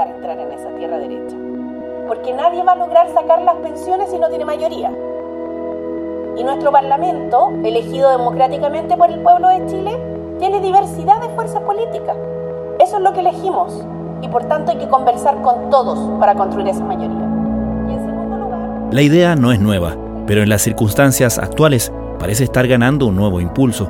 lugar entrar en esa tierra derecha. Porque nadie va a lograr sacar las pensiones si no tiene mayoría. Y nuestro Parlamento, elegido democráticamente por el pueblo de Chile, tiene diversidad de fuerzas políticas. Eso es lo que elegimos. Y por tanto hay que conversar con todos para construir esa mayoría. Y en segundo lugar... La idea no es nueva, pero en las circunstancias actuales parece estar ganando un nuevo impulso.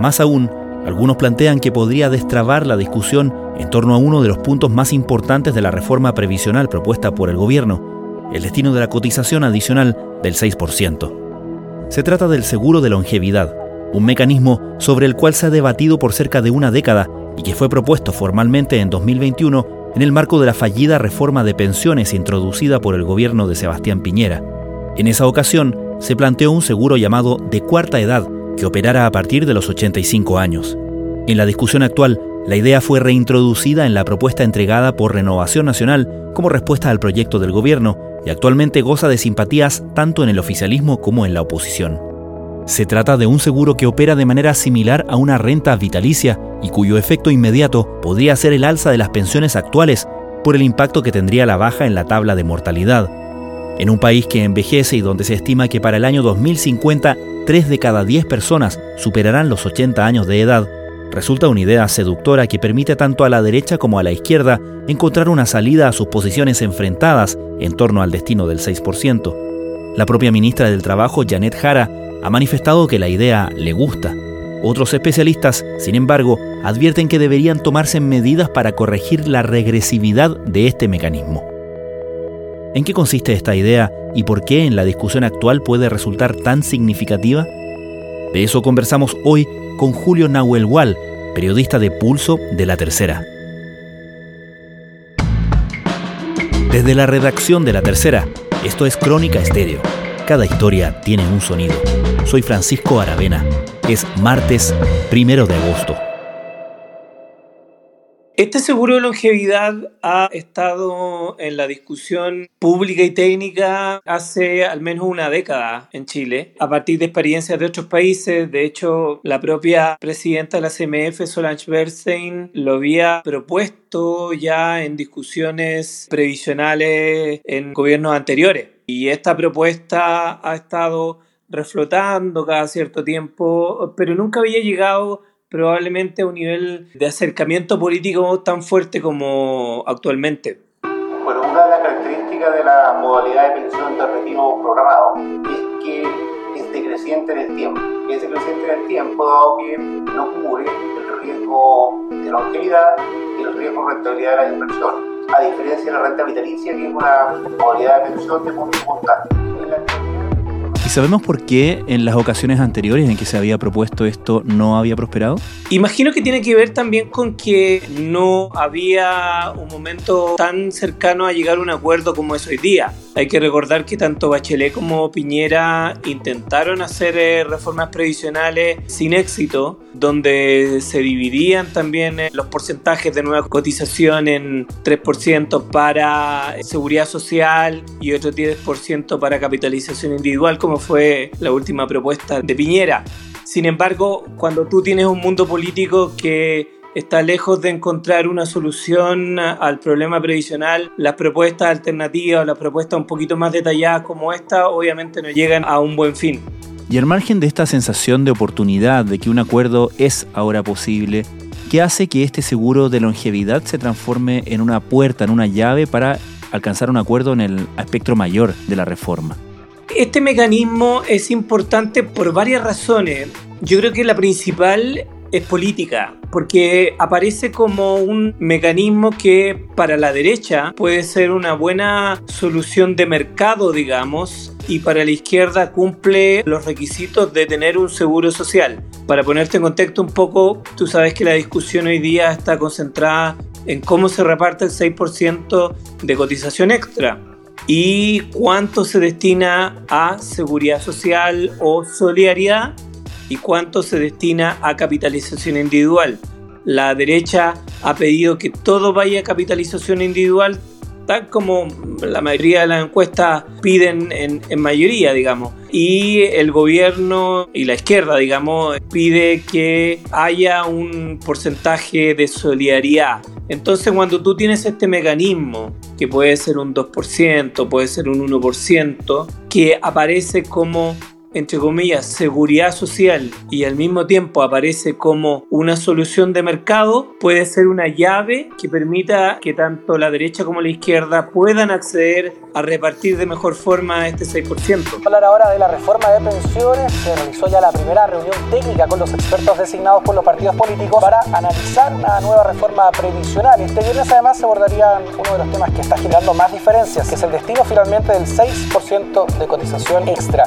Más aún, algunos plantean que podría destrabar la discusión en torno a uno de los puntos más importantes de la reforma previsional propuesta por el gobierno, el destino de la cotización adicional del 6%. Se trata del seguro de longevidad, un mecanismo sobre el cual se ha debatido por cerca de una década y que fue propuesto formalmente en 2021 en el marco de la fallida reforma de pensiones introducida por el gobierno de Sebastián Piñera. En esa ocasión, se planteó un seguro llamado de cuarta edad que operara a partir de los 85 años. En la discusión actual, la idea fue reintroducida en la propuesta entregada por Renovación Nacional como respuesta al proyecto del gobierno y actualmente goza de simpatías tanto en el oficialismo como en la oposición. Se trata de un seguro que opera de manera similar a una renta vitalicia y cuyo efecto inmediato podría ser el alza de las pensiones actuales por el impacto que tendría la baja en la tabla de mortalidad. En un país que envejece y donde se estima que para el año 2050 3 de cada 10 personas superarán los 80 años de edad, resulta una idea seductora que permite tanto a la derecha como a la izquierda encontrar una salida a sus posiciones enfrentadas en torno al destino del 6%. La propia ministra del Trabajo, Janet Jara, ha manifestado que la idea le gusta. Otros especialistas, sin embargo, advierten que deberían tomarse medidas para corregir la regresividad de este mecanismo. ¿En qué consiste esta idea y por qué en la discusión actual puede resultar tan significativa? De eso conversamos hoy con Julio Nahuel Wall, periodista de Pulso de La Tercera. Desde la redacción de La Tercera, esto es Crónica Estéreo. Cada historia tiene un sonido. Soy Francisco Aravena. Es martes primero de agosto. Este seguro de longevidad ha estado en la discusión pública y técnica hace al menos una década en Chile, a partir de experiencias de otros países. De hecho, la propia presidenta de la CMF, Solange Bernstein, lo había propuesto ya en discusiones previsionales en gobiernos anteriores. Y esta propuesta ha estado reflotando cada cierto tiempo, pero nunca había llegado probablemente un nivel de acercamiento político tan fuerte como actualmente. Bueno, una de las características de la modalidad de pensión de retiro programado es que es decreciente en el tiempo. Es decreciente en el tiempo dado que no cubre el riesgo de longevidad y los riesgos de rentabilidad de la inversión, a diferencia de la renta vitalicia, que es una modalidad de pensión de punto constante. ¿Y sabemos por qué en las ocasiones anteriores en que se había propuesto esto no había prosperado? Imagino que tiene que ver también con que no había un momento tan cercano a llegar a un acuerdo como es hoy día. Hay que recordar que tanto Bachelet como Piñera intentaron hacer eh, reformas previsionales sin éxito, donde se dividían también eh, los porcentajes de nueva cotización en 3% para seguridad social y otro 10% para capitalización individual, como fue la última propuesta de Piñera. Sin embargo, cuando tú tienes un mundo político que está lejos de encontrar una solución al problema previsional, las propuestas alternativas, las propuestas un poquito más detalladas como esta, obviamente no llegan a un buen fin. Y al margen de esta sensación de oportunidad, de que un acuerdo es ahora posible, ¿qué hace que este seguro de longevidad se transforme en una puerta, en una llave para alcanzar un acuerdo en el aspecto mayor de la reforma? Este mecanismo es importante por varias razones. Yo creo que la principal es política, porque aparece como un mecanismo que para la derecha puede ser una buena solución de mercado, digamos, y para la izquierda cumple los requisitos de tener un seguro social. Para ponerte en contexto un poco, tú sabes que la discusión hoy día está concentrada en cómo se reparte el 6% de cotización extra y cuánto se destina a seguridad social o solidaridad y cuánto se destina a capitalización individual. La derecha ha pedido que todo vaya a capitalización individual, tal como la mayoría de las encuestas piden en, en, mayoría, digamos. Y el gobierno y la izquierda, digamos, pide que haya un porcentaje de solidaridad Entonces cuando tú tienes este mecanismo, que puede ser un 2%, puede ser un 1%, que aparece como entre comillas, seguridad social y al mismo tiempo aparece como una solución de mercado, puede ser una llave que permita que tanto la derecha como la izquierda puedan acceder a repartir de mejor forma este 6%. Hablar ahora de la reforma de pensiones, se realizó ya la primera reunión técnica con los expertos designados por los partidos políticos para analizar una nueva reforma previsional. Este viernes además se abordaría uno de los temas que está generando más diferencias, que es el destino finalmente del 6% de cotización extra.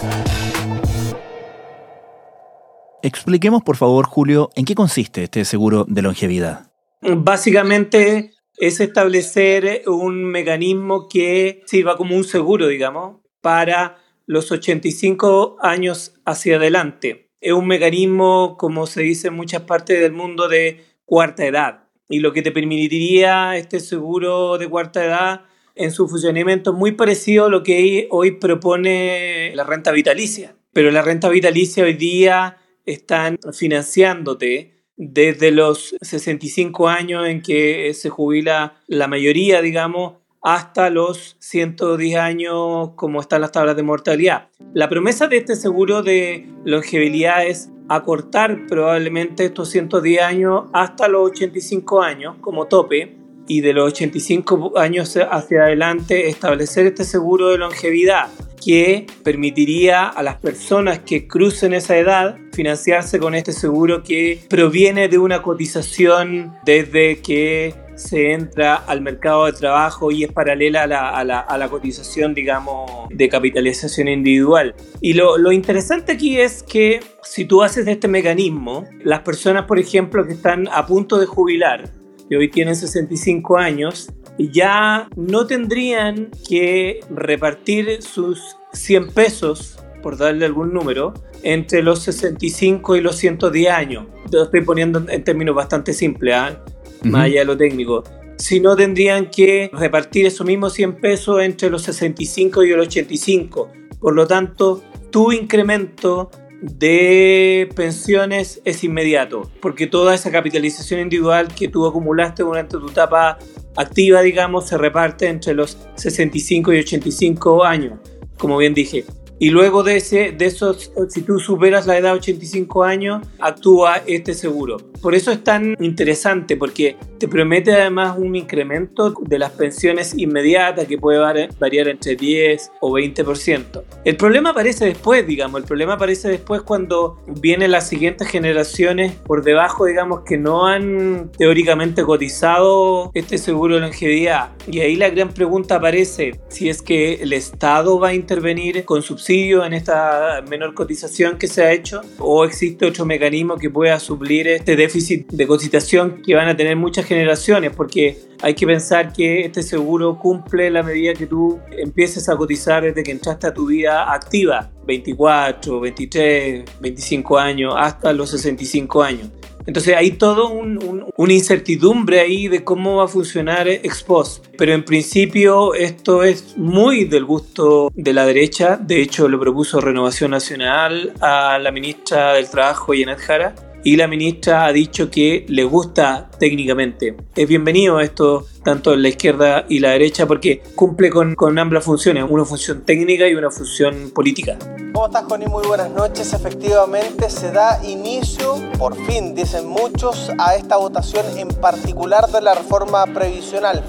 Expliquemos, por favor, Julio, en qué consiste este seguro de longevidad. Básicamente es establecer un mecanismo que sirva como un seguro, digamos, para los 85 años hacia adelante. Es un mecanismo, como se dice en muchas partes del mundo, de cuarta edad. Y lo que te permitiría este seguro de cuarta edad en su funcionamiento muy parecido a lo que hoy propone la renta vitalicia. Pero la renta vitalicia hoy día están financiándote desde los 65 años en que se jubila la mayoría, digamos, hasta los 110 años como están las tablas de mortalidad. La promesa de este seguro de longevidad es acortar probablemente estos 110 años hasta los 85 años como tope y de los 85 años hacia adelante establecer este seguro de longevidad que permitiría a las personas que crucen esa edad financiarse con este seguro que proviene de una cotización desde que se entra al mercado de trabajo y es paralela a la, cotización, digamos, de capitalización individual. Y lo, lo, interesante aquí es que si tú haces este mecanismo, las personas, por ejemplo, que están a punto de jubilar, que hoy tienen 65 años, ya no tendrían que repartir sus 100 pesos, por darle algún número, entre los 65 y los 110 años. Lo estoy poniendo en términos bastante simples, ¿eh? más allá de lo técnico. Si no, tendrían que repartir esos mismos 100 pesos entre los 65 y los 85. Por lo tanto, tu incremento de pensiones es inmediato, porque toda esa capitalización individual que tú acumulaste durante tu etapa activa, digamos, se reparte entre los 65 y 85 años, como bien dije. Y luego de, ese, de esos, si tú superas la edad de 85 años, actúa este seguro. Por eso es tan interesante, porque te promete además un incremento de las pensiones inmediatas que puede variar entre 10 o 20%. El problema aparece después, digamos, el problema aparece después cuando vienen las siguientes generaciones por debajo, digamos, que no han teóricamente cotizado este seguro de longevidad. Y ahí la gran pregunta aparece si es que el Estado va a intervenir con subsidios en esta menor cotización que se ha hecho o existe otro mecanismo que pueda suplir este déficit de cotización que van a tener muchas generaciones porque hay que pensar que este seguro cumple la medida que tú empieces a cotizar desde que entraste a tu vida activa, 24, 23, 25 años, hasta los 65 años. Entonces hay todo un, una incertidumbre ahí de cómo va a funcionar Expost. Pero en principio esto es muy del gusto de la derecha. De hecho lo propuso Renovación Nacional a la ministra del Trabajo, Janet Jara y la ministra ha dicho que le gusta técnicamente. Es bienvenido esto tanto en la izquierda y la derecha porque cumple con, con ambas funciones, una función técnica y una función política. ¿Cómo estás, Connie? Muy buenas noches. Efectivamente, se da inicio, por fin, dicen muchos, a esta votación en particular de la reforma previsional.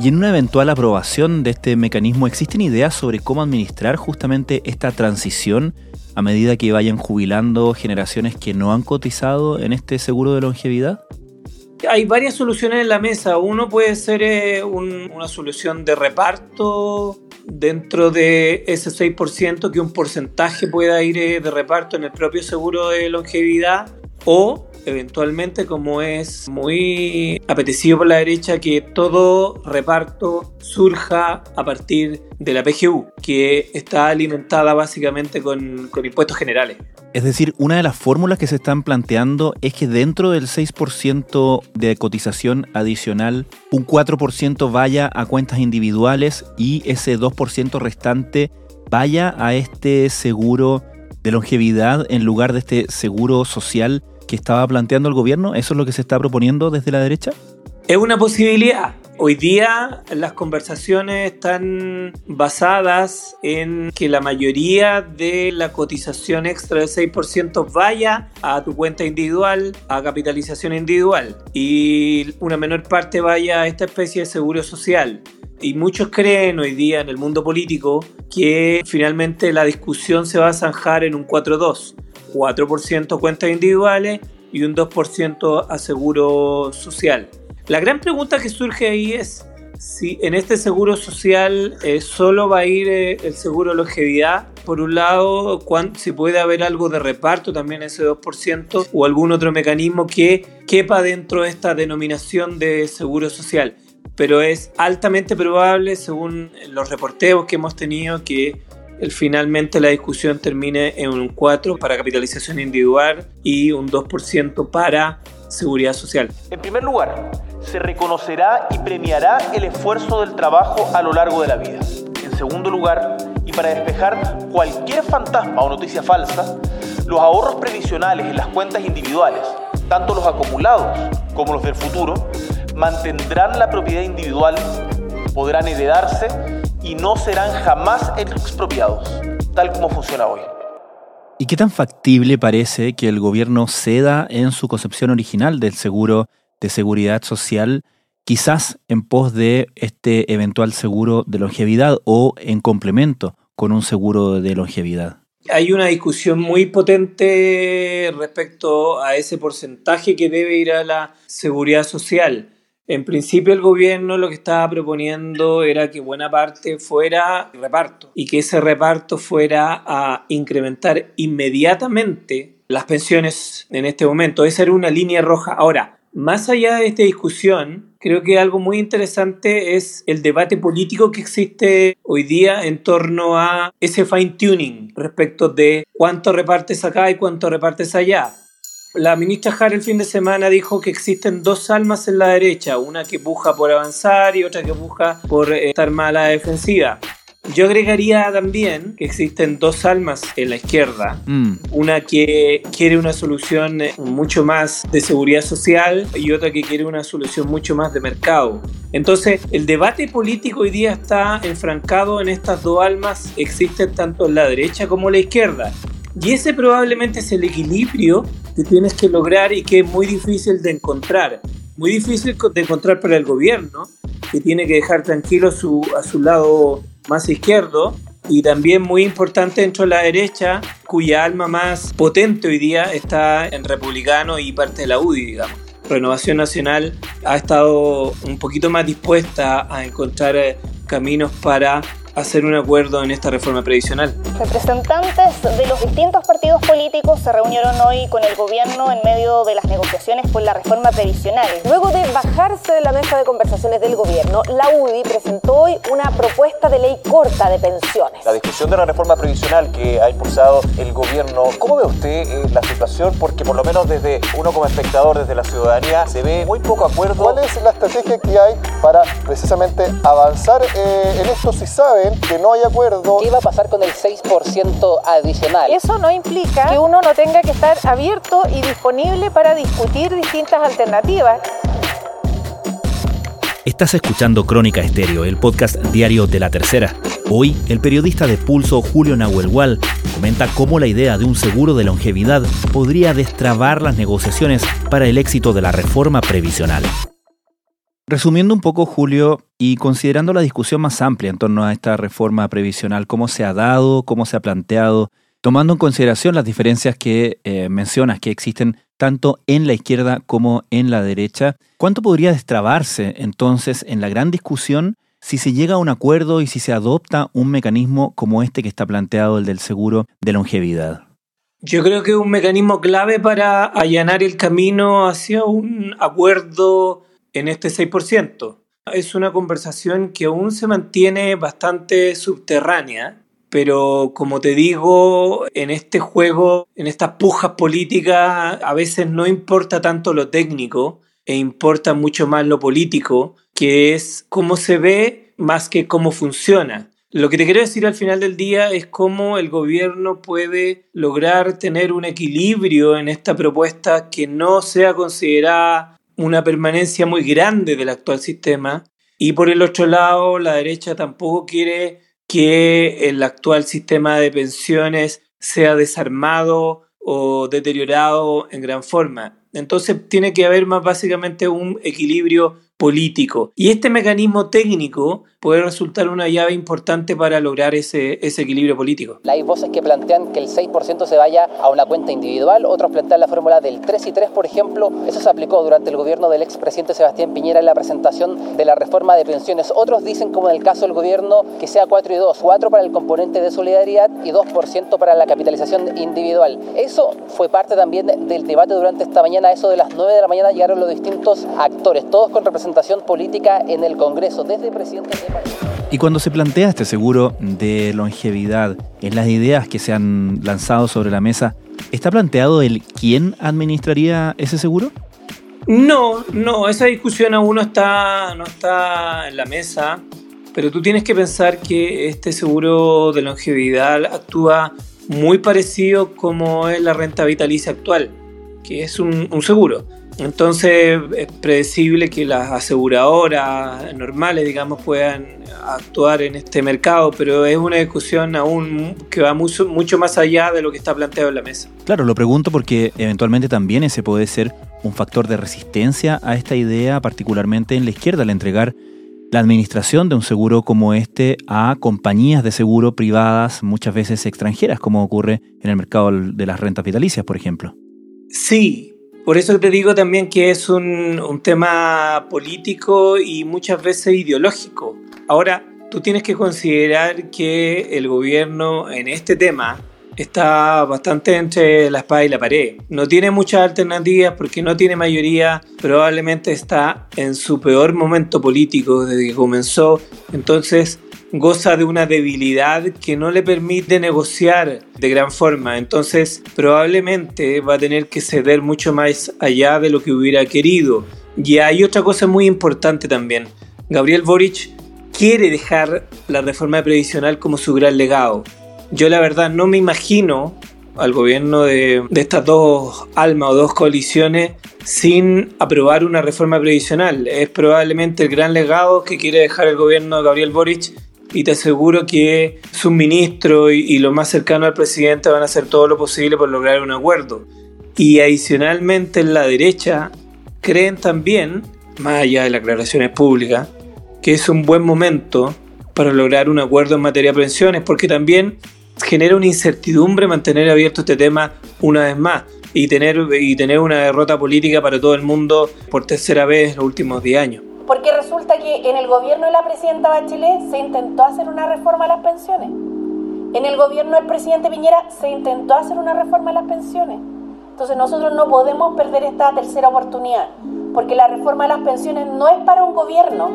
Y en una eventual aprobación de este mecanismo, ¿existen ideas sobre cómo administrar justamente esta transición a medida que vayan jubilando generaciones que no han cotizado en este seguro de longevidad? Hay varias soluciones en la mesa. Uno puede ser eh, una solución de reparto dentro de ese 6%, que un porcentaje pueda ir eh, de reparto en el propio seguro de longevidad, o eventualmente, como es muy apetecido por la derecha, que todo reparto surja a partir de la PGU, que está alimentada básicamente con, con impuestos generales. Es decir, una de las fórmulas que se están planteando es que dentro del 6% de cotización adicional, un 4% vaya a cuentas individuales y ese 2% restante vaya a este seguro de longevidad en lugar de este seguro social que estaba planteando el gobierno? ¿Eso es lo que se está proponiendo desde la derecha? Es una posibilidad. Hoy día las conversaciones están basadas en que la mayoría de la cotización extra del 6% vaya a tu cuenta individual, a capitalización individual, y una menor parte vaya a esta especie de seguro social. Y muchos creen hoy día en el mundo político que finalmente la discusión se va a zanjar en un 4-2. 4% cuentas individuales y un 2% a seguro social. La gran pregunta que surge ahí es si en este seguro social eh, solo va a ir eh, el seguro longevidad. Por un lado, si puede haber algo de reparto también ese 2% o algún otro mecanismo que quepa dentro de esta denominación de seguro social. Pero es altamente probable, según los reporteos que hemos tenido, que finalmente la discusión termine en un 4 para capitalización individual y un 2% para seguridad social. En primer lugar, se reconocerá y premiará el esfuerzo del trabajo a lo largo de la vida. En segundo lugar, y para despejar cualquier fantasma o noticia falsa, los ahorros previsionales en las cuentas individuales, tanto los acumulados como los del futuro, mantendrán la propiedad individual, podrán heredarse y no serán jamás expropiados, tal como funciona hoy. ¿Y qué tan factible parece que el gobierno ceda en su concepción original del seguro de seguridad social, quizás en pos de este eventual seguro de longevidad o en complemento con un seguro de longevidad? Hay una discusión muy potente respecto a ese porcentaje que debe ir a la seguridad social. En principio el gobierno lo que estaba proponiendo era que buena parte fuera reparto y que ese reparto fuera a incrementar inmediatamente las pensiones en este momento. Esa era una línea roja. Ahora, más allá de esta discusión, creo que algo muy interesante es el debate político que existe hoy día en torno a ese fine tuning respecto de cuánto repartes acá y cuánto repartes allá. La ministra Jara el fin de semana dijo que existen dos almas en la derecha, una que puja por avanzar y otra que puja por eh, estar mala defensiva. Yo agregaría también que existen dos almas en la izquierda. Mm. Una que quiere una solución eh, mucho más de seguridad social y otra que quiere una solución mucho más de mercado. Entonces, el debate político hoy día está enfrancado en estas dos almas. Existen tanto en la derecha como en la izquierda. Y ese probablemente es el equilibrio que tienes que lograr y que es muy difícil de encontrar. Muy difícil de encontrar para el gobierno, que tiene que dejar tranquilo su, a su lado más izquierdo y también muy importante dentro de la derecha, cuya alma más potente hoy día está en republicano y parte de la UDI, digamos. Renovación Nacional ha estado un poquito más dispuesta a encontrar eh, caminos para hacer un acuerdo en esta reforma previsional. Representantes de los distintos partidos políticos se reunieron hoy con el gobierno en medio de las negociaciones por la reforma previsional. Luego de bajarse de la mesa de conversaciones del gobierno, la UDI presentó hoy una propuesta de ley corta de pensiones. La discusión de la reforma previsional que ha impulsado el gobierno, ¿cómo ve usted eh, la situación? Porque por lo menos desde uno como espectador, desde la ciudadanía, se ve muy poco acuerdo. ¿Cuál es la estrategia que hay para precisamente avanzar eh, en esto si que no hay acuerdo. ¿Qué va a pasar con el 6% adicional? Eso no implica que uno no tenga que estar abierto y disponible para discutir distintas alternativas. Estás escuchando Crónica Estéreo, el podcast diario de la tercera. Hoy, el periodista de Pulso Julio Nahuelgual comenta cómo la idea de un seguro de longevidad podría destrabar las negociaciones para el éxito de la reforma previsional. Resumiendo un poco, Julio, y considerando la discusión más amplia en torno a esta reforma previsional, cómo se ha dado, cómo se ha planteado, tomando en consideración las diferencias que eh, mencionas que existen tanto en la izquierda como en la derecha, ¿cuánto podría destrabarse entonces en la gran discusión si se llega a un acuerdo y si se adopta un mecanismo como este que está planteado, el del seguro de longevidad? Yo creo que es un mecanismo clave para allanar el camino hacia un acuerdo en este 6%. Es una conversación que aún se mantiene bastante subterránea, pero como te digo, en este juego, en estas pujas políticas, a veces no importa tanto lo técnico e importa mucho más lo político, que es cómo se ve más que cómo funciona. Lo que te quiero decir al final del día es cómo el gobierno puede lograr tener un equilibrio en esta propuesta que no sea considerada una permanencia muy grande del actual sistema y por el otro lado la derecha tampoco quiere que el actual sistema de pensiones sea desarmado o deteriorado en gran forma. Entonces tiene que haber más básicamente un equilibrio político. Y este mecanismo técnico puede resultar una llave importante para lograr ese, ese equilibrio político. Hay voces que plantean que el 6% se vaya a una cuenta individual, otros plantean la fórmula del 3 y 3, por ejemplo. Eso se aplicó durante el gobierno del expresidente Sebastián Piñera en la presentación de la reforma de pensiones. Otros dicen, como en el caso del gobierno, que sea 4 y 2, 4 para el componente de solidaridad y 2% para la capitalización individual. Eso fue parte también del debate durante esta mañana, eso de las 9 de la mañana llegaron los distintos actores, todos con representación política en el Congreso, desde presidentes de país. Y cuando se plantea este seguro de longevidad en las ideas que se han lanzado sobre la mesa, ¿está planteado el quién administraría ese seguro? No, no, esa discusión aún no está, no está en la mesa, pero tú tienes que pensar que este seguro de longevidad actúa muy parecido como es la renta vitalicia actual, que es un, un seguro entonces es predecible que las aseguradoras normales, digamos, puedan actuar en este mercado, pero es una discusión aún que va mucho, mucho más allá de lo que está planteado en la mesa. Claro, lo pregunto porque eventualmente también ese puede ser un factor de resistencia a esta idea, particularmente en la izquierda, al entregar la administración de un seguro como este a compañías de seguro privadas, muchas veces extranjeras, como ocurre en el mercado de las rentas vitalicias, por ejemplo. Sí, por eso te digo también que es un, un, tema político y muchas veces ideológico. Ahora, tú tienes que considerar que el gobierno en este tema está bastante entre la espada y la pared. No tiene muchas alternativas porque no tiene mayoría, probablemente está en su peor momento político desde que comenzó. Entonces, goza de una debilidad que no le permite negociar de gran forma. Entonces probablemente va a tener que ceder mucho más allá de lo que hubiera querido. Y hay otra cosa muy importante también. Gabriel Boric quiere dejar la reforma previsional como su gran legado. Yo la verdad no me imagino al gobierno de, de estas dos almas o dos coaliciones sin aprobar una reforma previsional. Es probablemente el gran legado que quiere dejar el gobierno de Gabriel Boric y te aseguro que sus ministros y, lo más cercano al presidente van a hacer todo lo posible por lograr un acuerdo. Y adicionalmente en la derecha creen también, más allá de las declaraciones públicas, que es un buen momento para lograr un acuerdo en materia de pensiones, porque también genera una incertidumbre mantener abierto este tema una vez más y tener, y tener una derrota política para todo el mundo por tercera vez en los últimos 10 años porque resulta que en el gobierno de la presidenta Bachelet se intentó hacer una reforma a las pensiones. En el gobierno del presidente Piñera se intentó hacer una reforma a las pensiones. Entonces nosotros no podemos perder esta tercera oportunidad, porque la reforma a las pensiones no es para un gobierno,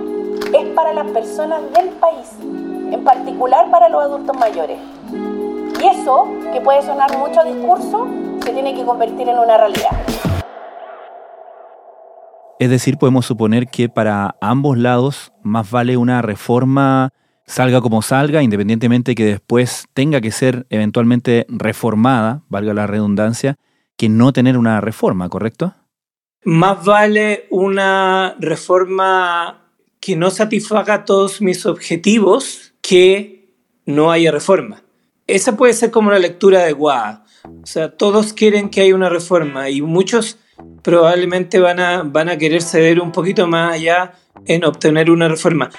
es para las personas del país, en particular para los adultos mayores. Y eso, que puede sonar mucho discurso, se tiene que convertir en una realidad. Es decir, podemos suponer que para ambos lados más vale una reforma salga como salga, independientemente que después tenga que ser eventualmente reformada, valga la redundancia, que no tener una reforma, ¿correcto? Más vale una reforma que no satisfaga todos mis objetivos que no haya reforma. Esa puede ser como una lectura adecuada. O sea, todos quieren que haya una reforma y muchos probablemente van a, van a querer ceder un poquito más allá en obtener una reforma.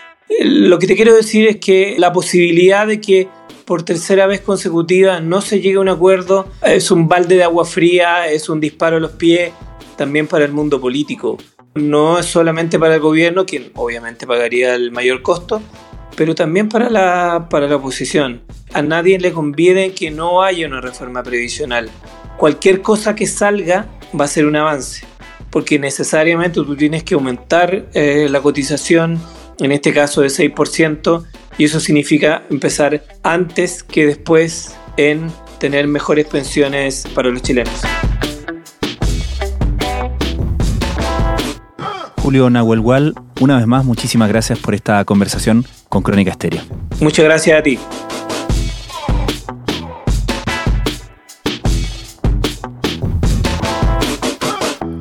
Lo que te quiero decir es que la posibilidad de que por tercera vez consecutiva no se llegue a un acuerdo es un balde de agua fría, es un disparo a los pies también para el mundo político. No es solamente para el gobierno, quien obviamente pagaría el mayor costo, pero también para la, para la oposición. A nadie le conviene que no haya una reforma previsional. Cualquier cosa que salga va a ser un avance, porque necesariamente tú tienes que aumentar eh, la cotización, en este caso de 6%, y eso significa empezar antes que después en tener mejores pensiones para los chilenos. Julio Nahuelgual, una vez más, muchísimas gracias por esta conversación con Crónica Estéreo. Muchas gracias a ti.